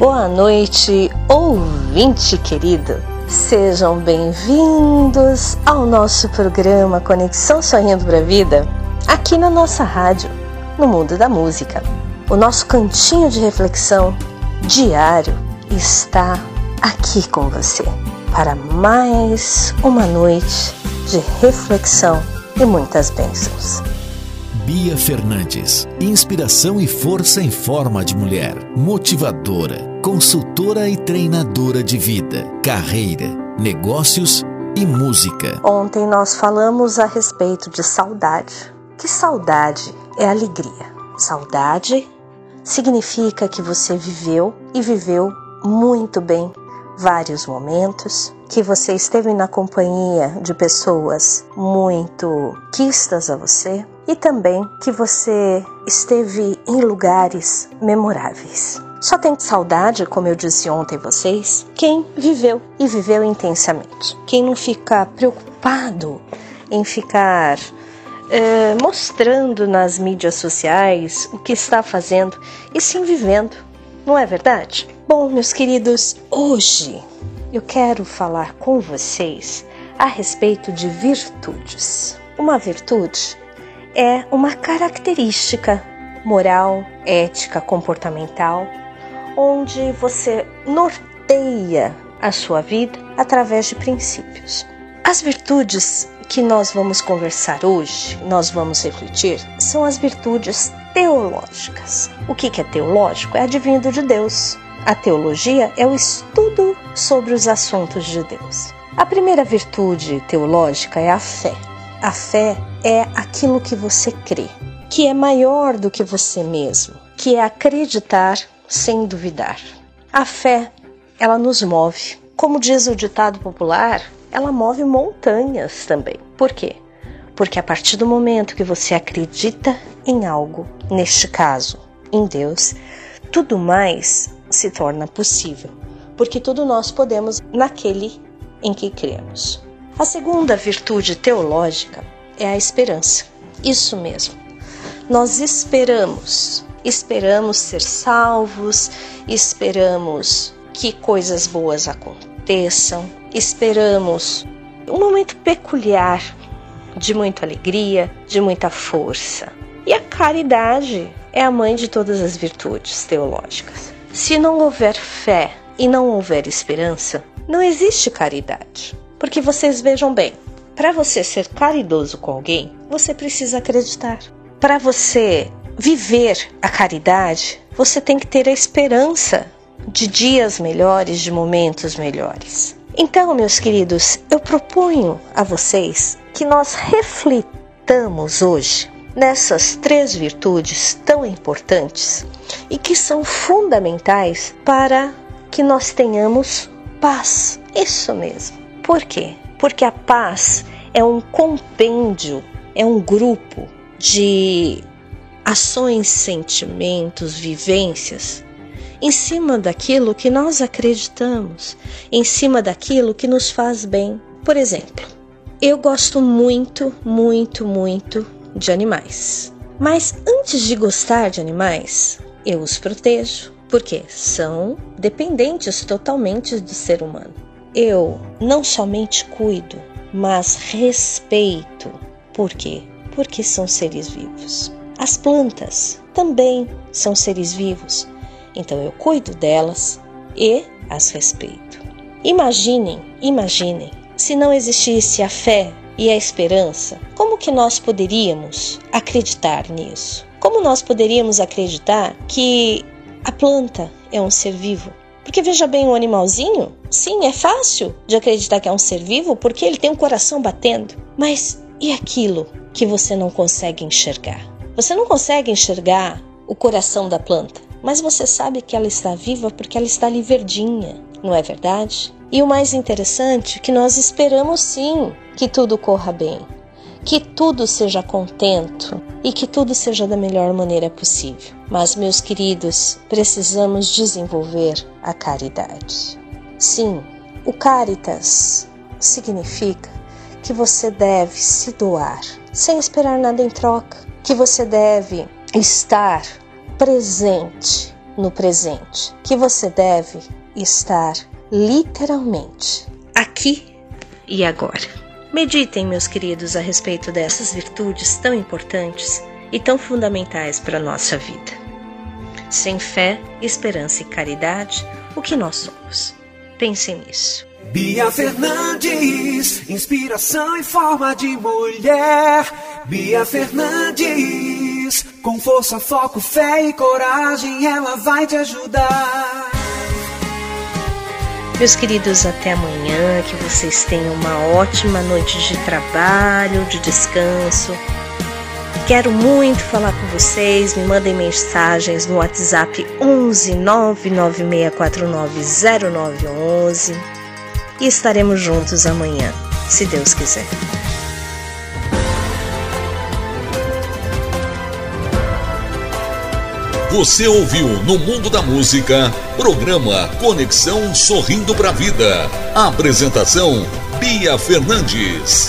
Boa noite, ouvinte querido. Sejam bem-vindos ao nosso programa Conexão Sorrindo para a Vida, aqui na nossa rádio, no mundo da música. O nosso cantinho de reflexão diário está aqui com você para mais uma noite de reflexão e muitas bênçãos. Bia Fernandes. Inspiração e força em forma de mulher. Motivadora, consultora e treinadora de vida, carreira, negócios e música. Ontem nós falamos a respeito de saudade. Que saudade é alegria. Saudade significa que você viveu e viveu muito bem vários momentos, que você esteve na companhia de pessoas muito quistas a você e também que você esteve em lugares memoráveis. Só tem saudade, como eu disse ontem vocês, quem viveu e viveu intensamente. Quem não fica preocupado em ficar é, mostrando nas mídias sociais o que está fazendo e sim vivendo, não é verdade? Bom, meus queridos, hoje eu quero falar com vocês a respeito de virtudes. Uma virtude é uma característica moral, ética, comportamental, onde você norteia a sua vida através de princípios. As virtudes que nós vamos conversar hoje, nós vamos refletir, são as virtudes teológicas. O que é teológico? É advindo de Deus. A teologia é o estudo sobre os assuntos de Deus. A primeira virtude teológica é a fé. A fé é aquilo que você crê, que é maior do que você mesmo, que é acreditar sem duvidar. A fé, ela nos move. Como diz o ditado popular, ela move montanhas também. Por quê? Porque a partir do momento que você acredita em algo, neste caso, em Deus, tudo mais se torna possível, porque tudo nós podemos naquele em que cremos. A segunda virtude teológica é a esperança. Isso mesmo. Nós esperamos, esperamos ser salvos, esperamos que coisas boas aconteçam, esperamos um momento peculiar de muita alegria, de muita força. E a caridade é a mãe de todas as virtudes teológicas. Se não houver fé e não houver esperança, não existe caridade. Porque vocês vejam bem, para você ser caridoso com alguém, você precisa acreditar. Para você viver a caridade, você tem que ter a esperança de dias melhores, de momentos melhores. Então, meus queridos, eu proponho a vocês que nós reflitamos hoje nessas três virtudes tão importantes e que são fundamentais para que nós tenhamos paz. Isso mesmo. Por quê? Porque a paz é um compêndio, é um grupo de ações, sentimentos, vivências em cima daquilo que nós acreditamos, em cima daquilo que nos faz bem. Por exemplo, eu gosto muito, muito, muito de animais. Mas antes de gostar de animais, eu os protejo, porque são dependentes totalmente do ser humano. Eu não somente cuido, mas respeito. Por quê? Porque são seres vivos. As plantas também são seres vivos, então eu cuido delas e as respeito. Imaginem, imaginem se não existisse a fé e a esperança, como que nós poderíamos acreditar nisso? Como nós poderíamos acreditar que a planta é um ser vivo? Porque veja bem, um animalzinho, sim, é fácil de acreditar que é um ser vivo porque ele tem um coração batendo. Mas e aquilo que você não consegue enxergar? Você não consegue enxergar o coração da planta, mas você sabe que ela está viva porque ela está ali verdinha, não é verdade? E o mais interessante é que nós esperamos sim que tudo corra bem, que tudo seja contento e que tudo seja da melhor maneira possível. Mas, meus queridos, precisamos desenvolver a caridade. Sim, o Caritas significa que você deve se doar sem esperar nada em troca, que você deve estar presente no presente, que você deve estar literalmente aqui e agora. Meditem, meus queridos, a respeito dessas virtudes tão importantes e tão fundamentais para a nossa vida. Sem fé, esperança e caridade, o que nós somos? Pensem nisso. Bia Fernandes, inspiração em forma de mulher. Bia Fernandes, com força, foco, fé e coragem, ela vai te ajudar. Meus queridos, até amanhã, que vocês tenham uma ótima noite de trabalho, de descanso. Quero muito falar com vocês, me mandem mensagens no WhatsApp 11 996490911 e estaremos juntos amanhã, se Deus quiser. Você ouviu no Mundo da Música, programa Conexão Sorrindo para a Vida. Apresentação Bia Fernandes.